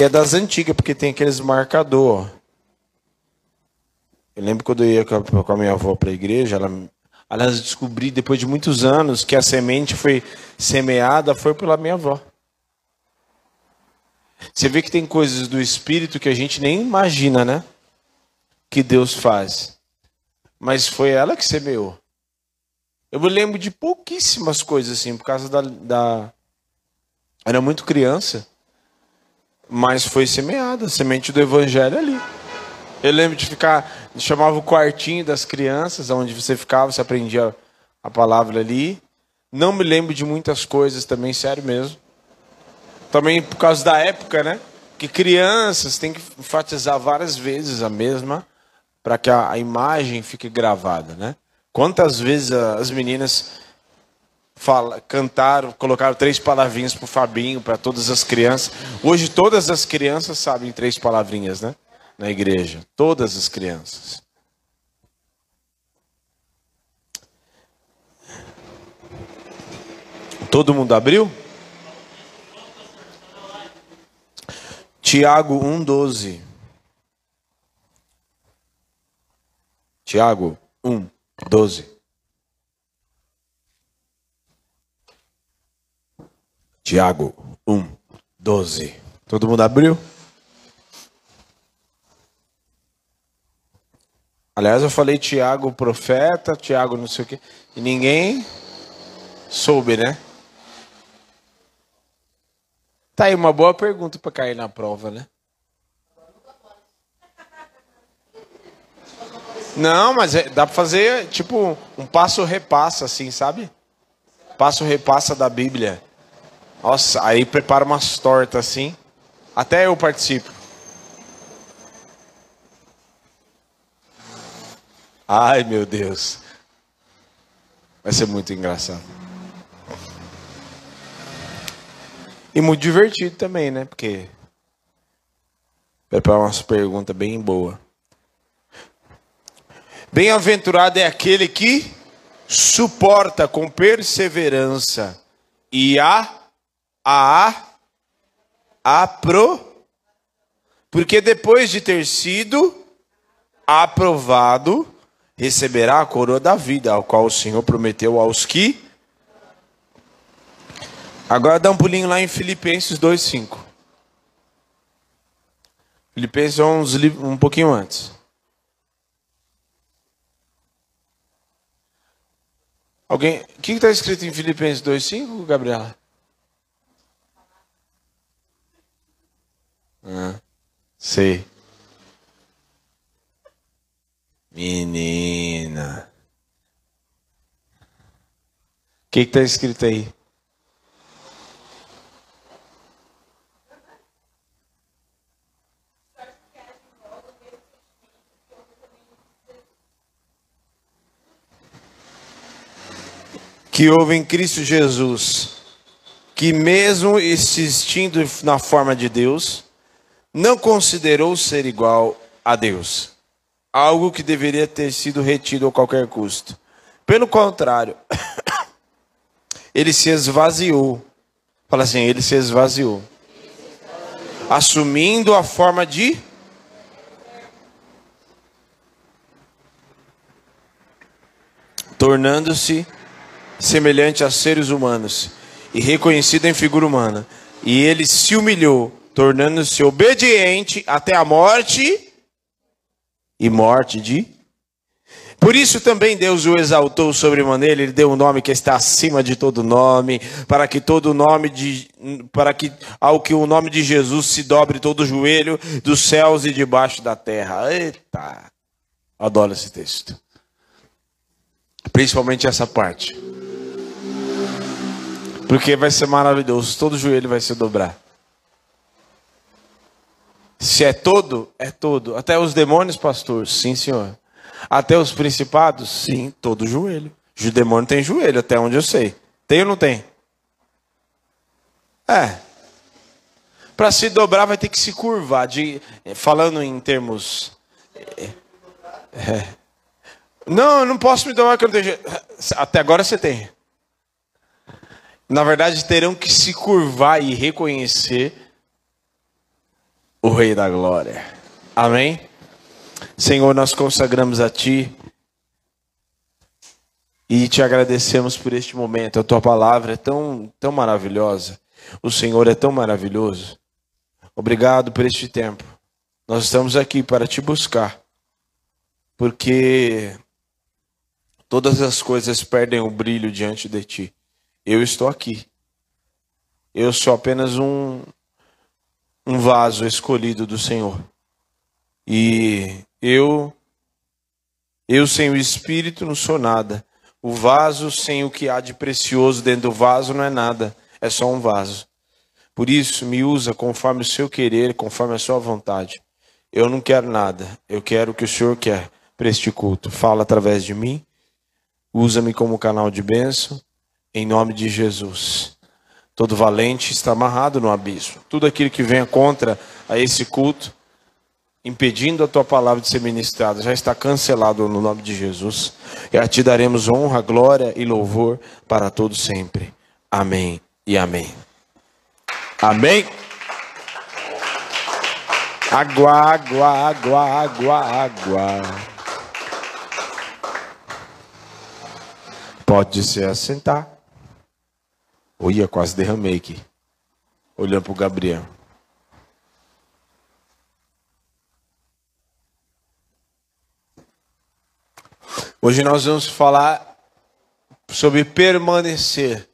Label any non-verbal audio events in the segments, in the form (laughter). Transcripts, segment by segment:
É das antigas, porque tem aqueles marcador. Eu lembro quando eu ia com a minha avó para a igreja, ela, ela descobri depois de muitos anos que a semente foi semeada foi pela minha avó. Você vê que tem coisas do espírito que a gente nem imagina, né? Que Deus faz. Mas foi ela que semeou. Eu me lembro de pouquíssimas coisas assim, por causa da. da... Era muito criança. Mas foi semeada, a semente do evangelho ali. Eu lembro de ficar, chamava o quartinho das crianças, onde você ficava, você aprendia a palavra ali. Não me lembro de muitas coisas também, sério mesmo. Também por causa da época, né? Que crianças têm que enfatizar várias vezes a mesma para que a, a, imagem fique gravada, né? Quantas vezes as meninas fala, cantaram, colocaram três palavrinhas para o Fabinho, para todas as crianças. Hoje todas as crianças sabem três palavrinhas, né? Na igreja. Todas as crianças. Todo mundo abriu? Tiago 1,12. Tiago 1, 12. Tiago 1, 12. Todo mundo abriu? Aliás, eu falei Tiago profeta, Tiago não sei o quê, e ninguém soube, né? Tá aí uma boa pergunta para cair na prova, né? Não, mas é, dá para fazer tipo um passo repassa assim, sabe? Passo repassa da Bíblia. Nossa, aí prepara umas tortas assim. Até eu participo. Ai, meu Deus. Vai ser muito engraçado. E muito divertido também, né? Porque prepara umas perguntas bem boas. Bem-aventurado é aquele que suporta com perseverança e a a apro porque depois de ter sido aprovado, receberá a coroa da vida, ao qual o Senhor prometeu aos que Agora dá um pulinho lá em Filipenses 2:5. Filipenses é um pouquinho antes. Alguém, o que está escrito em Filipenses 2:5, Gabriela? Ah, sei. Menina. O que está escrito aí? Que houve em Cristo Jesus, que mesmo existindo na forma de Deus, não considerou ser igual a Deus, algo que deveria ter sido retido a qualquer custo. Pelo contrário, (coughs) ele se esvaziou. Fala assim, ele se esvaziou. Assumindo a forma de tornando-se semelhante a seres humanos e reconhecido em figura humana. E ele se humilhou, tornando-se obediente até a morte e morte de. Por isso também Deus o exaltou sobremaneira, ele deu um nome que está acima de todo nome, para que todo nome de para que ao que o nome de Jesus se dobre todo o joelho dos céus e debaixo da terra. Eita. Adoro esse texto. Principalmente essa parte. Porque vai ser maravilhoso, todo joelho vai se dobrar. Se é todo, é todo. Até os demônios, pastor? Sim, senhor. Até os principados? Sim, todo joelho. O demônio tem joelho, até onde eu sei. Tem ou não tem? É. Para se dobrar, vai ter que se curvar. De, falando em termos. É, é. Não, eu não posso me dobrar que eu não tenho jeito. Até agora você tem. Na verdade, terão que se curvar e reconhecer o Rei da Glória. Amém? Senhor, nós consagramos a Ti e te agradecemos por este momento. A Tua palavra é tão, tão maravilhosa. O Senhor é tão maravilhoso. Obrigado por este tempo. Nós estamos aqui para te buscar, porque todas as coisas perdem o brilho diante de Ti. Eu estou aqui. Eu sou apenas um, um vaso escolhido do Senhor. E eu, eu sem o Espírito não sou nada. O vaso sem o que há de precioso dentro do vaso não é nada, é só um vaso. Por isso, me usa conforme o seu querer, conforme a sua vontade. Eu não quero nada, eu quero o que o Senhor quer para este culto. Fala através de mim, usa-me como canal de bênção, em nome de Jesus. Todo valente está amarrado no abismo. Tudo aquilo que venha contra a esse culto, impedindo a tua palavra de ser ministrada, já está cancelado no nome de Jesus. E a ti daremos honra, glória e louvor para todos sempre. Amém e amém. Amém. Água, água, água, água, água. Pode se assentar. Olha, quase derramei aqui. Olhando para o Gabriel. Hoje nós vamos falar sobre permanecer.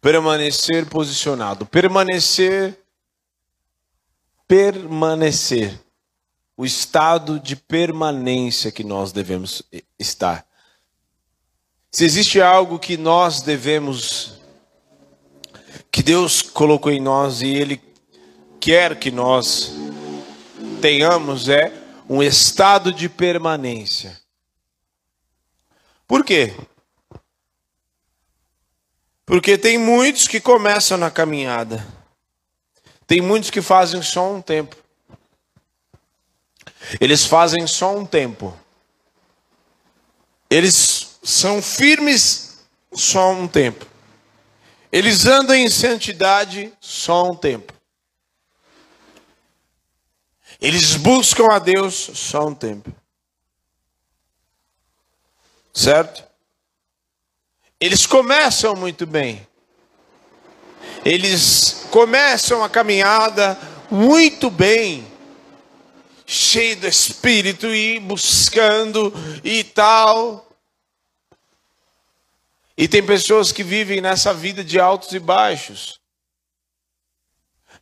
Permanecer posicionado. Permanecer. Permanecer. O estado de permanência que nós devemos estar. Se existe algo que nós devemos, que Deus colocou em nós e Ele quer que nós tenhamos, é um estado de permanência. Por quê? Porque tem muitos que começam na caminhada, tem muitos que fazem só um tempo. Eles fazem só um tempo. Eles são firmes só um tempo. Eles andam em santidade só um tempo. Eles buscam a Deus só um tempo. Certo? Eles começam muito bem. Eles começam a caminhada muito bem, cheio do Espírito e buscando e tal. E tem pessoas que vivem nessa vida de altos e baixos.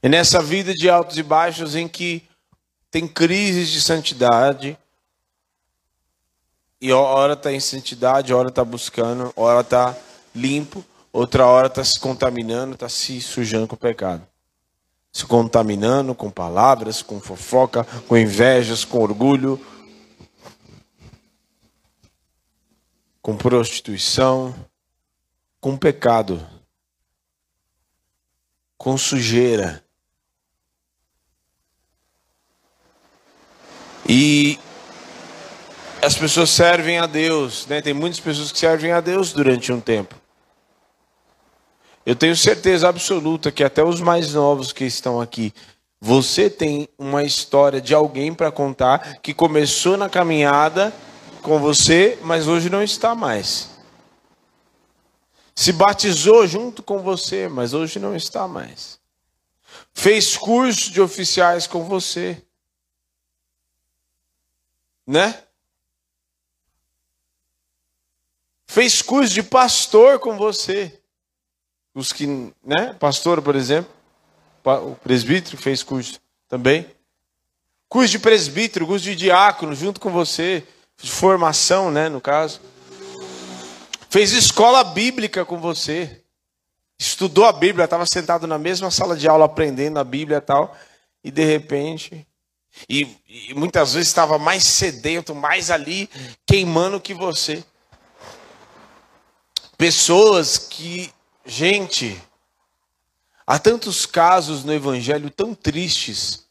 E nessa vida de altos e baixos em que tem crises de santidade. E hora está em santidade, hora está buscando, hora está limpo, outra hora está se contaminando, está se sujando com o pecado. Se contaminando com palavras, com fofoca, com invejas, com orgulho, com prostituição com pecado, com sujeira. E as pessoas servem a Deus, né? Tem muitas pessoas que servem a Deus durante um tempo. Eu tenho certeza absoluta que até os mais novos que estão aqui, você tem uma história de alguém para contar que começou na caminhada com você, mas hoje não está mais se batizou junto com você, mas hoje não está mais. Fez curso de oficiais com você. Né? Fez curso de pastor com você. Os que, né? Pastor, por exemplo, o presbítero fez curso também. Curso de presbítero, curso de diácono junto com você, de formação, né, no caso. Fez escola bíblica com você. Estudou a Bíblia, estava sentado na mesma sala de aula aprendendo a Bíblia e tal. E de repente. E, e muitas vezes estava mais sedento, mais ali, queimando que você. Pessoas que. Gente. Há tantos casos no Evangelho tão tristes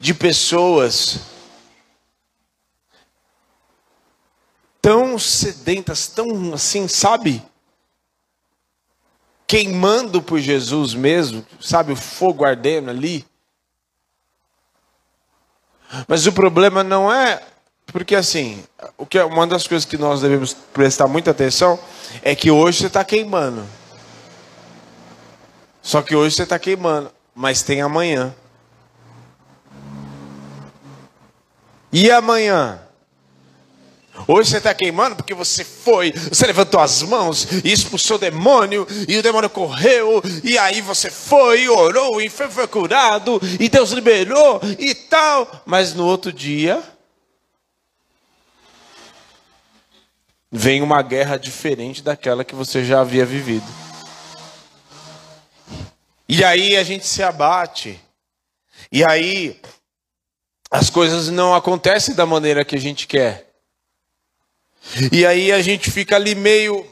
de pessoas tão sedentas, tão assim, sabe? queimando por Jesus mesmo, sabe, o fogo ardendo ali. Mas o problema não é porque assim, o que é uma das coisas que nós devemos prestar muita atenção é que hoje você está queimando. Só que hoje você está queimando, mas tem amanhã. E amanhã? Hoje você está queimando porque você foi, você levantou as mãos e expulsou o demônio, e o demônio correu, e aí você foi, orou, e foi, foi curado, e Deus liberou e tal. Mas no outro dia, vem uma guerra diferente daquela que você já havia vivido. E aí a gente se abate. E aí as coisas não acontecem da maneira que a gente quer. E aí a gente fica ali meio,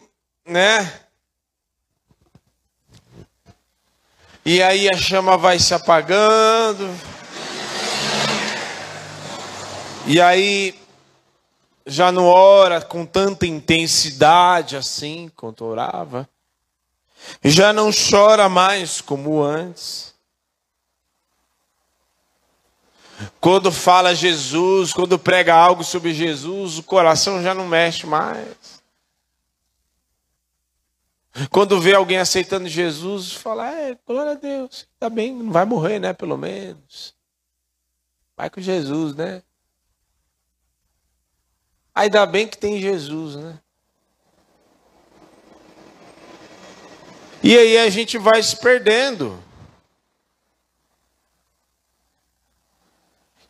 né? E aí a chama vai se apagando. E aí já não ora com tanta intensidade assim quanto orava. Já não chora mais como antes. Quando fala Jesus, quando prega algo sobre Jesus, o coração já não mexe mais. Quando vê alguém aceitando Jesus, fala: é, glória a Deus, tá bem, não vai morrer, né? Pelo menos. Vai com Jesus, né? Ainda bem que tem Jesus, né? E aí a gente vai se perdendo.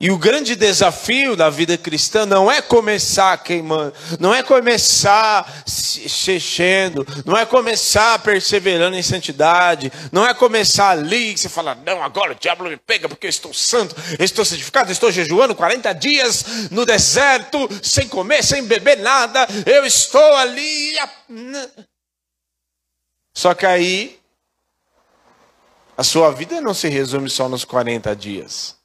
E o grande desafio da vida cristã não é começar queimando, não é começar se enchendo, não é começar perseverando em santidade, não é começar ali que você fala, não, agora o diabo me pega porque eu estou santo, eu estou santificado, estou jejuando 40 dias no deserto, sem comer, sem beber nada, eu estou ali. Só que aí, a sua vida não se resume só nos 40 dias.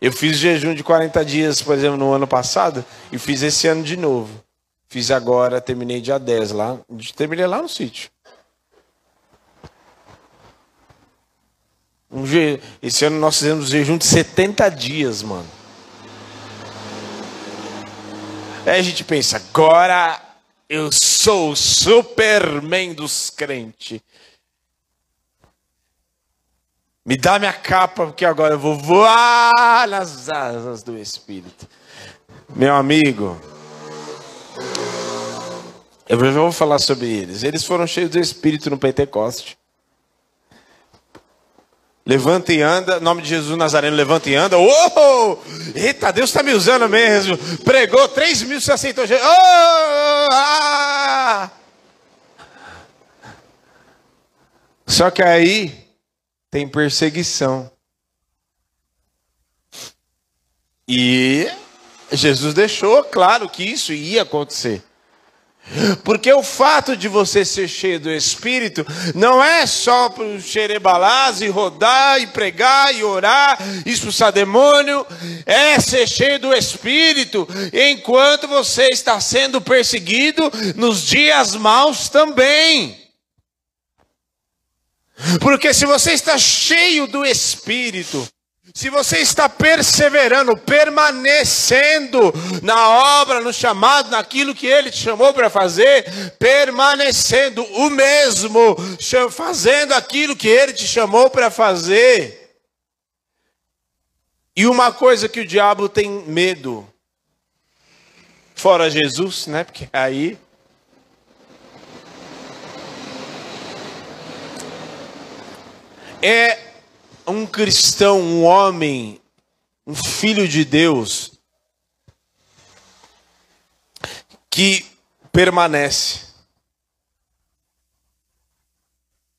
Eu fiz jejum de 40 dias, por exemplo, no ano passado, e fiz esse ano de novo. Fiz agora, terminei dia 10 lá. Terminei lá no sítio. Um je... Esse ano nós fizemos jejum de 70 dias, mano. Aí a gente pensa, agora eu sou o Superman dos crentes. Me dá minha capa, porque agora eu vou voar nas asas do Espírito. Meu amigo, eu já vou falar sobre eles. Eles foram cheios do Espírito no Pentecoste. Levanta e anda, nome de Jesus Nazareno, levanta e anda. Uou! Eita, Deus está me usando mesmo. Pregou 3 mil, se aceitou. Oh! Ah! Só que aí tem perseguição. E Jesus deixou claro que isso ia acontecer. Porque o fato de você ser cheio do Espírito não é só para o xerebalás e rodar e pregar e orar, expulsar demônio, é ser cheio do Espírito enquanto você está sendo perseguido nos dias maus também. Porque se você está cheio do Espírito, se você está perseverando, permanecendo na obra, no chamado, naquilo que Ele te chamou para fazer, permanecendo o mesmo, fazendo aquilo que Ele te chamou para fazer. E uma coisa que o diabo tem medo, fora Jesus, né? Porque aí é um cristão, um homem, um filho de Deus, que permanece.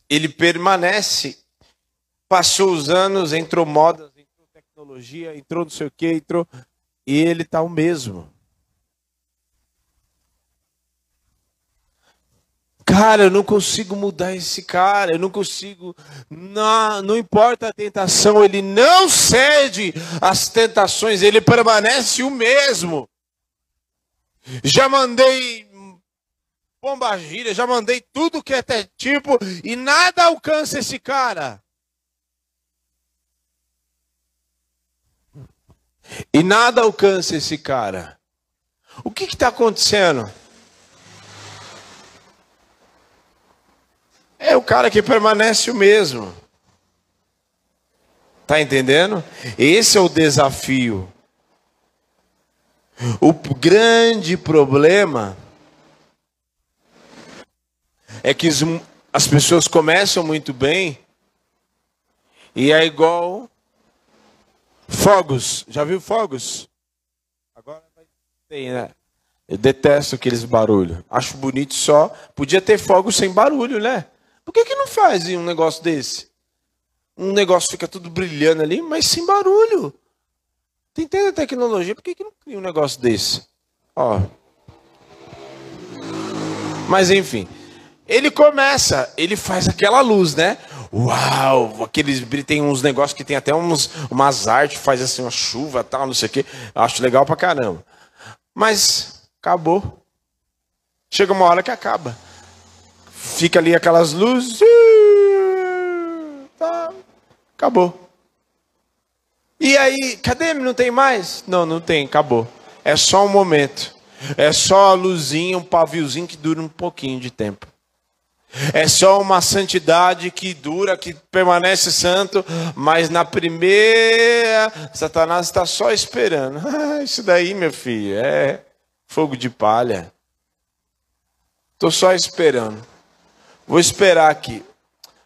Ele permanece. Passou os anos, entrou modas, entrou tecnologia, entrou não sei o que, entrou. E ele está o mesmo. Cara, eu não consigo mudar esse cara, eu não consigo. Não, não importa a tentação, ele não cede às tentações, ele permanece o mesmo. Já mandei pomba gira, já mandei tudo que é tipo e nada alcança esse cara. E nada alcança esse cara. O que está acontecendo? É o cara que permanece o mesmo. Tá entendendo? Esse é o desafio. O grande problema é que as pessoas começam muito bem e é igual fogos. Já viu fogos? Agora tem, né? Eu detesto aqueles barulhos. Acho bonito só. Podia ter fogos sem barulho, né? Por que, que não faz um negócio desse? Um negócio fica tudo brilhando ali, mas sem barulho. Tem tanta tecnologia, por que, que não cria um negócio desse? Ó. Mas enfim. Ele começa, ele faz aquela luz, né? Uau! Aqueles tem uns negócios que tem até uns, umas artes, faz assim uma chuva tal, não sei o quê. Acho legal pra caramba. Mas acabou. Chega uma hora que acaba. Fica ali aquelas luzes. Tá, acabou. E aí, cadê? Não tem mais? Não, não tem, acabou. É só um momento. É só a luzinha, um paviozinho que dura um pouquinho de tempo. É só uma santidade que dura, que permanece santo, mas na primeira, Satanás está só esperando. (laughs) Ah, isso daí, meu filho, é fogo de palha. Estou só esperando. Vou esperar aqui.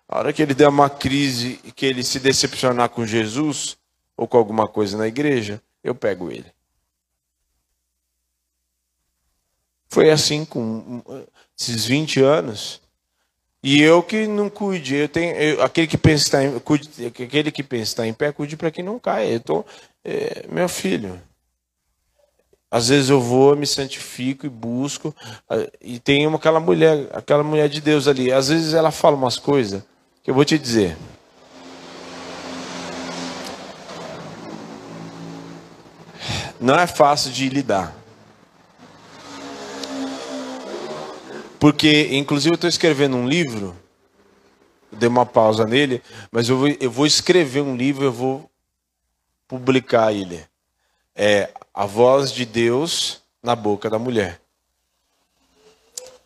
A hora que ele der uma crise e que ele se decepcionar com Jesus ou com alguma coisa na igreja, eu pego ele. Foi assim com esses 20 anos. E eu que não cuide, eu tenho, eu, aquele que pensa em, cuide, aquele que pensa em pé, cuide para que não caia. Eu tô, é, meu filho. Às vezes eu vou, me santifico e busco. E tem uma, aquela mulher, aquela mulher de Deus ali. Às vezes ela fala umas coisas que eu vou te dizer. Não é fácil de lidar. Porque, inclusive, eu estou escrevendo um livro. Dei uma pausa nele, mas eu vou, eu vou escrever um livro, eu vou publicar ele. É a voz de Deus na boca da mulher.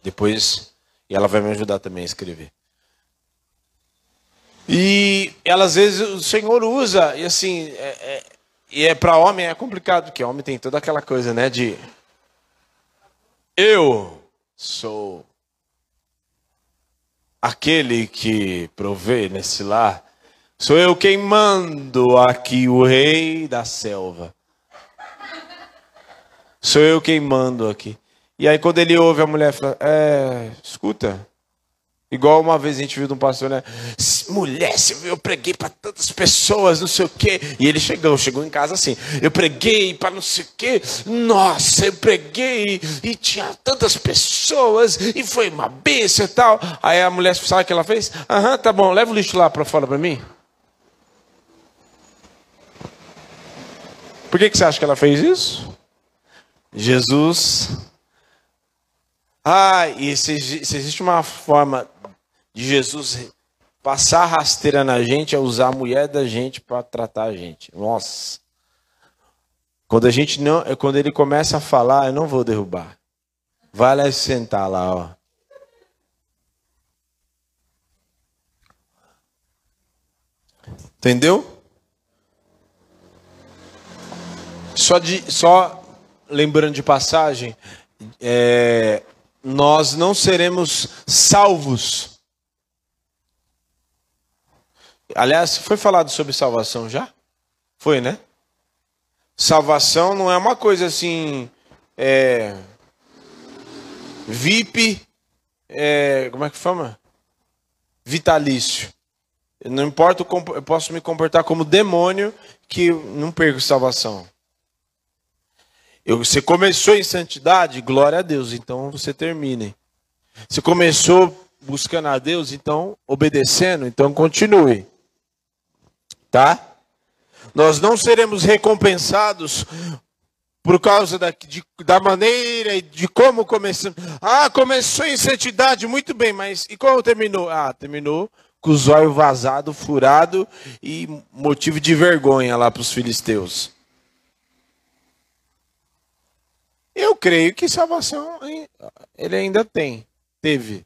Depois, e ela vai me ajudar também a escrever. E ela, às vezes o Senhor usa, e assim, é, é, e é para homem é complicado, porque homem tem toda aquela coisa, né, de eu sou aquele que provê nesse lar. Sou eu quem mando aqui o rei da selva. Sou eu quem mando aqui. E aí quando ele ouve a mulher fala, é, escuta. Igual uma vez a gente viu de um pastor, né? Mulher, eu preguei para tantas pessoas, não sei o quê. E ele chegou, chegou em casa assim. Eu preguei para não sei o quê. Nossa, eu preguei e tinha tantas pessoas e foi uma bênção e tal. Aí a mulher, sabe o que ela fez? Aham, tá bom, leva o lixo lá para fora para mim. Por que, que você acha que ela fez isso? Jesus. Ah, e se, se existe uma forma de Jesus passar rasteira na gente, é usar a mulher da gente para tratar a gente. Nossa. Quando a gente não, é quando ele começa a falar, eu não vou derrubar. Vai lá sentar lá, ó. Entendeu? Só de só lembrando de passagem, é, nós não seremos salvos. Aliás, foi falado sobre salvação já? Foi, né? Salvação não é uma coisa assim. É, VIP. É, como é que fama? Vitalício. Não importa, eu posso me comportar como demônio que não perco salvação. Você começou em santidade, glória a Deus, então você termine. Você começou buscando a Deus, então obedecendo, então continue. Tá? Nós não seremos recompensados por causa da, de, da maneira e de como começou. Ah, começou em santidade, muito bem, mas e como terminou? Ah, terminou com os olhos vazados, furado e motivo de vergonha lá para os filisteus. Eu creio que salvação ele ainda tem, teve.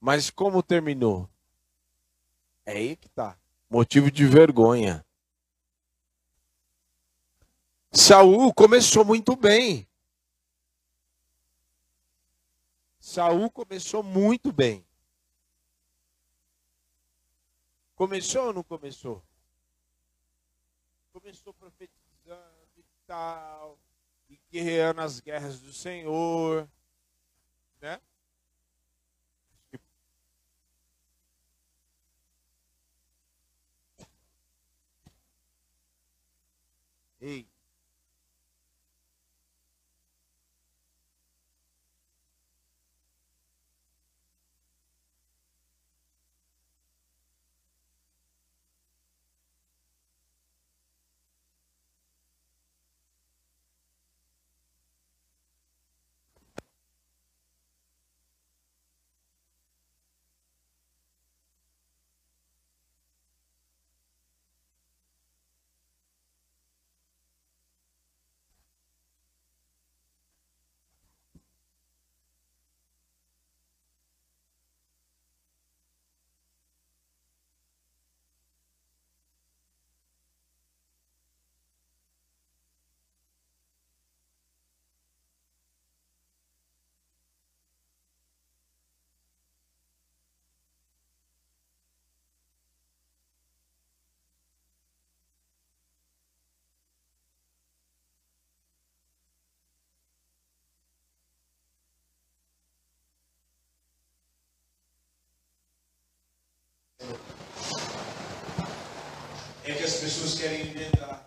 Mas como terminou? É aí que tá. Motivo de vergonha. Saul começou muito bem. Saul começou muito bem. Começou ou não começou? Começou profetizando e tal, e guerreando as guerras do Senhor, né? Ei. As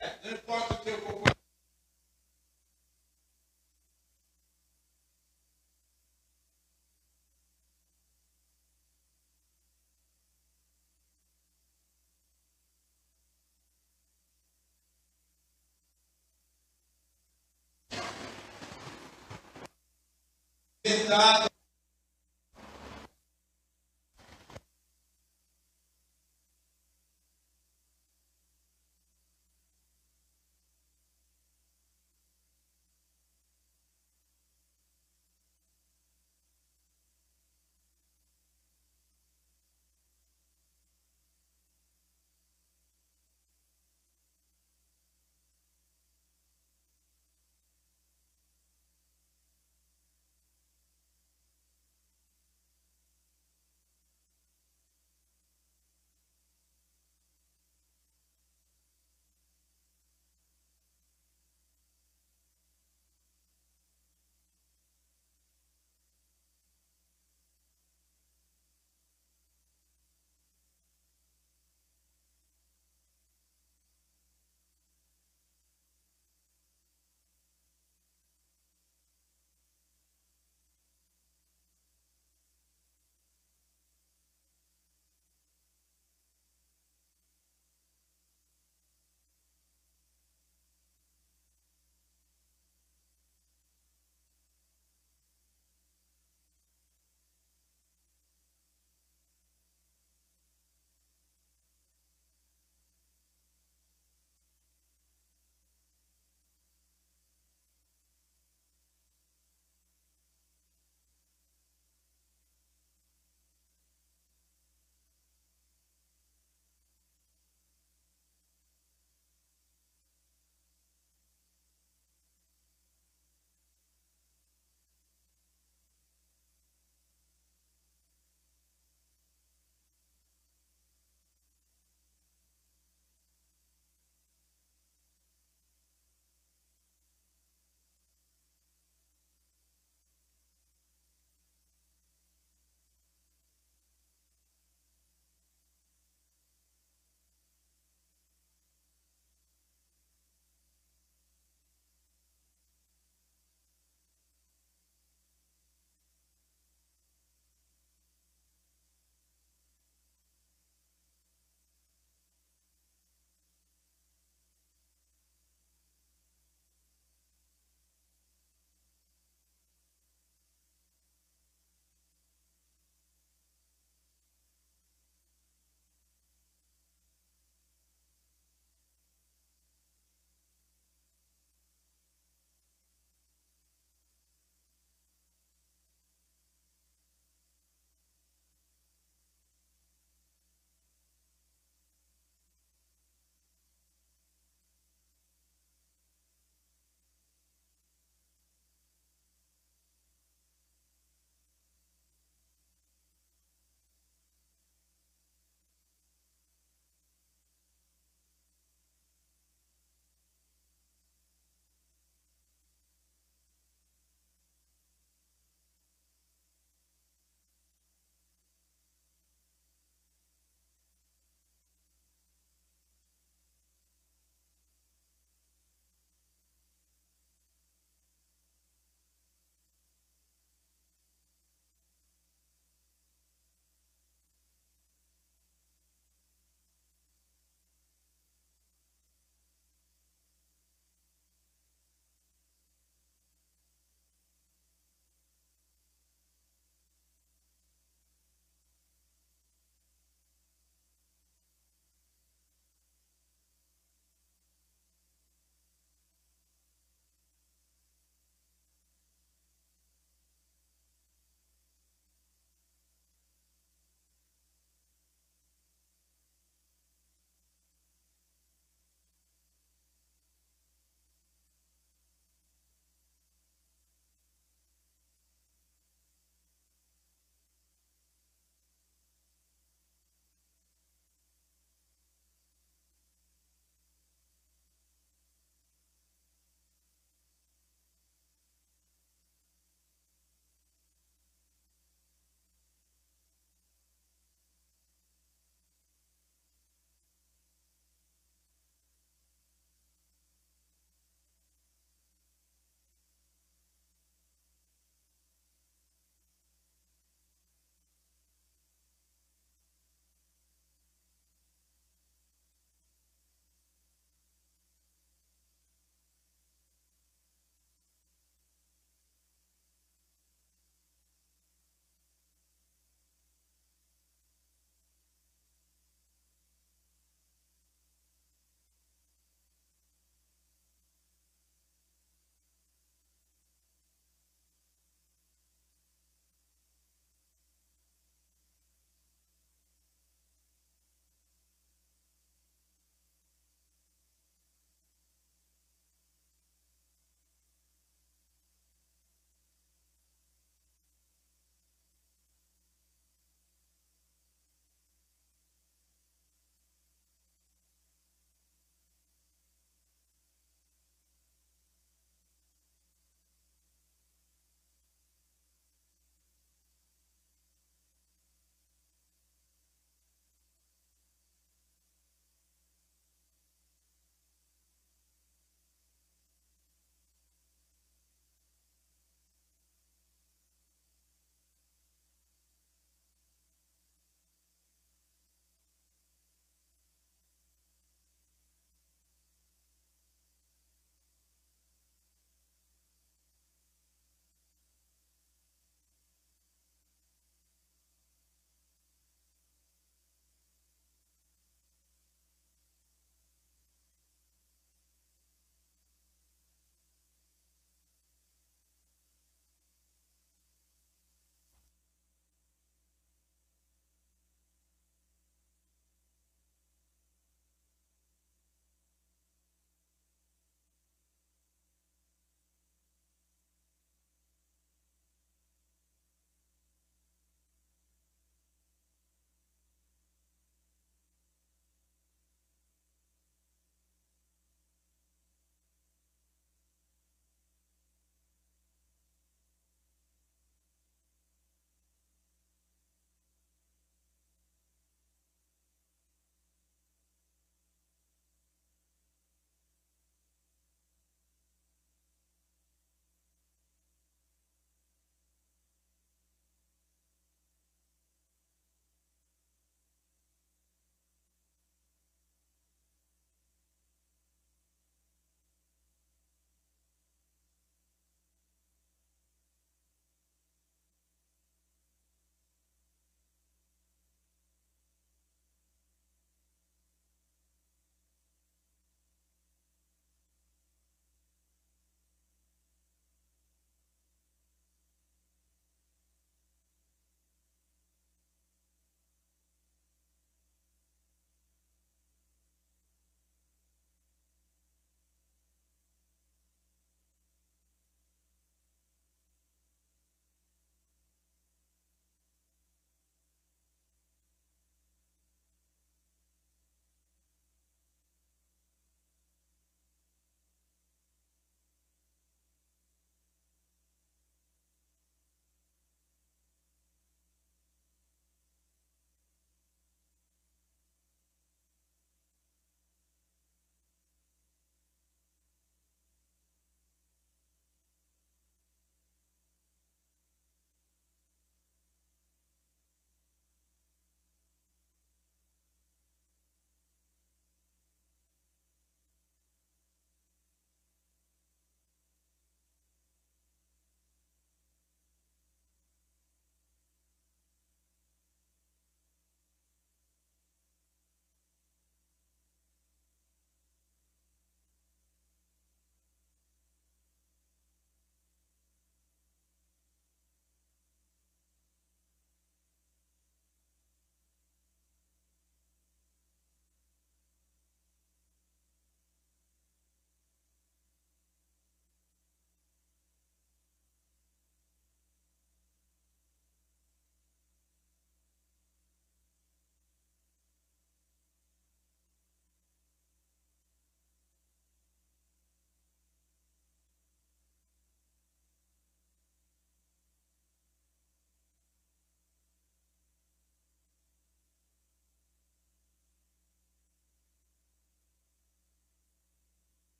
Não importa o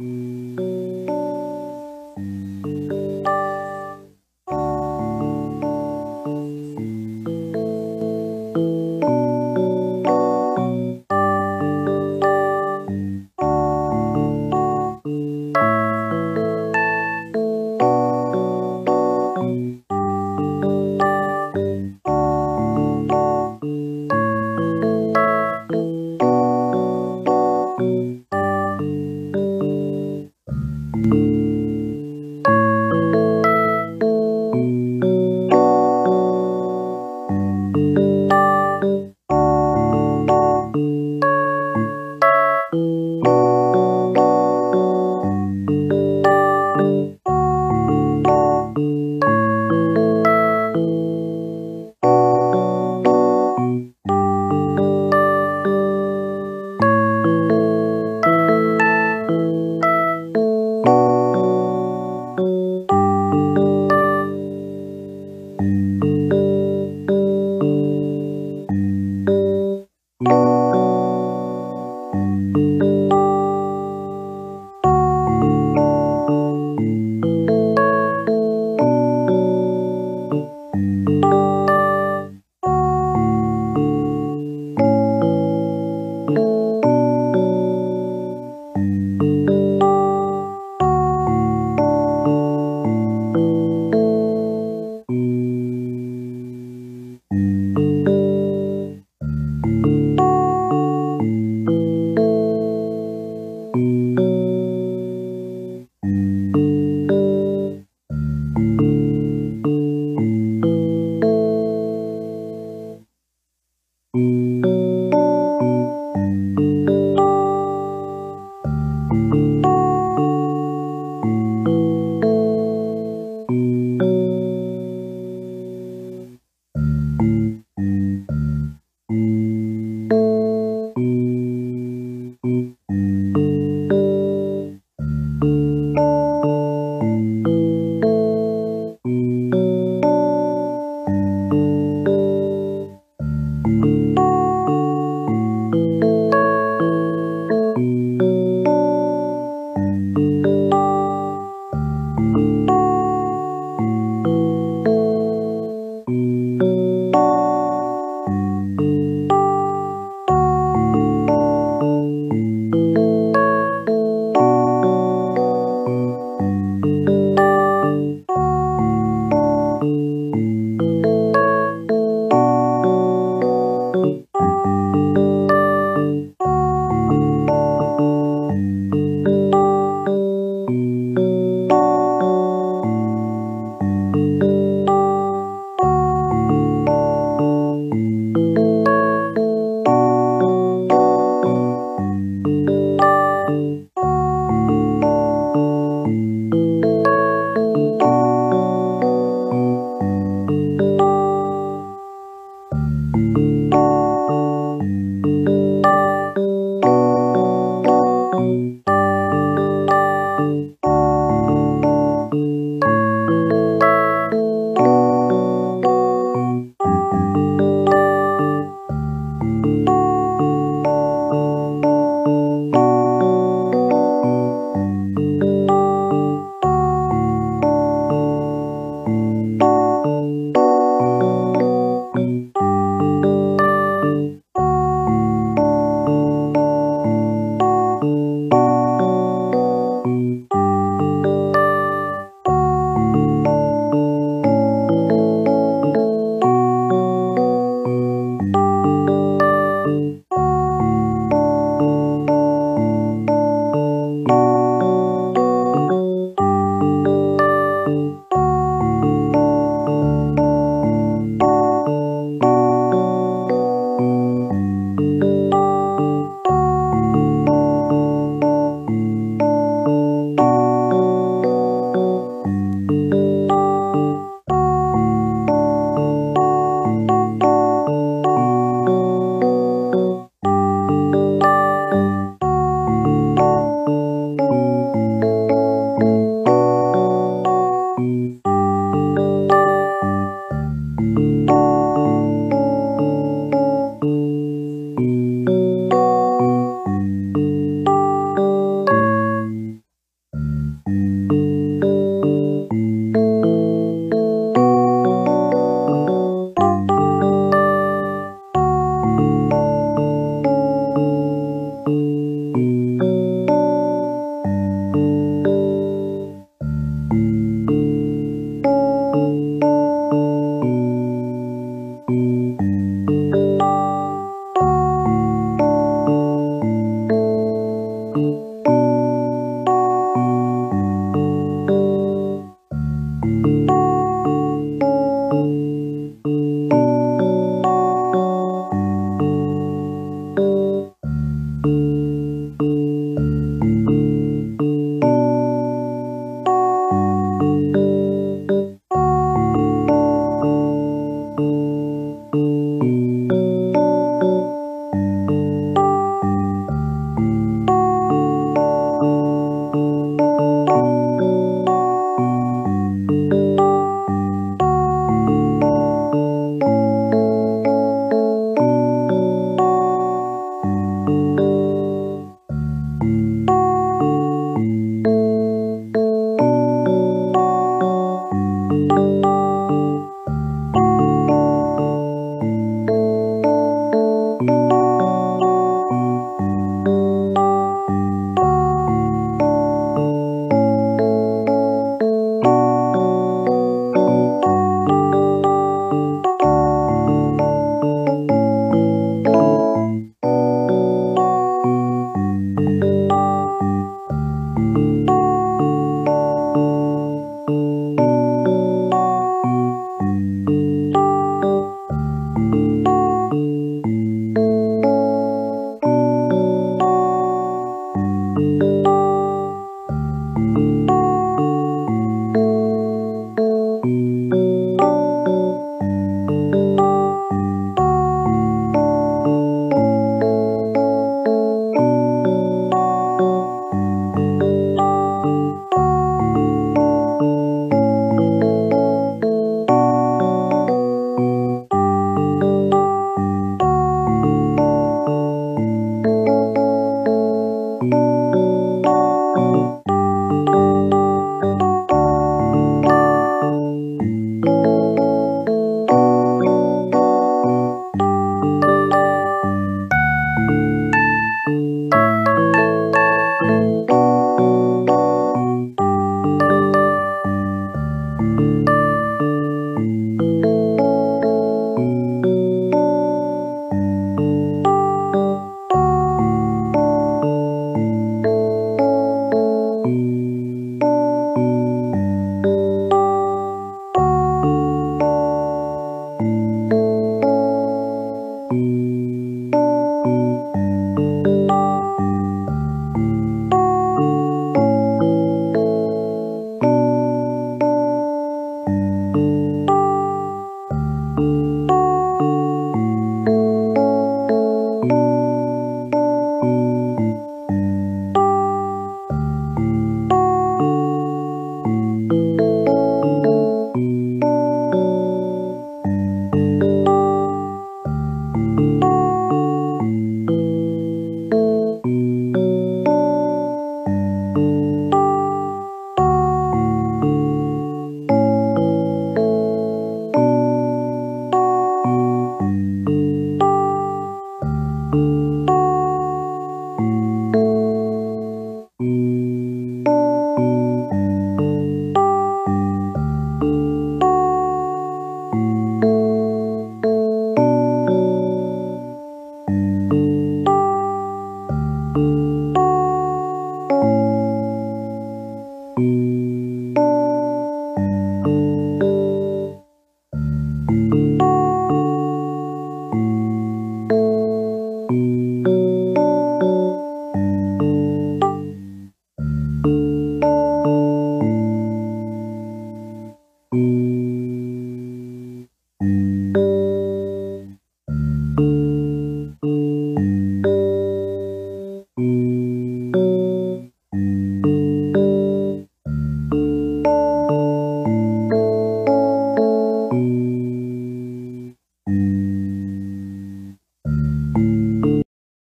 Mm.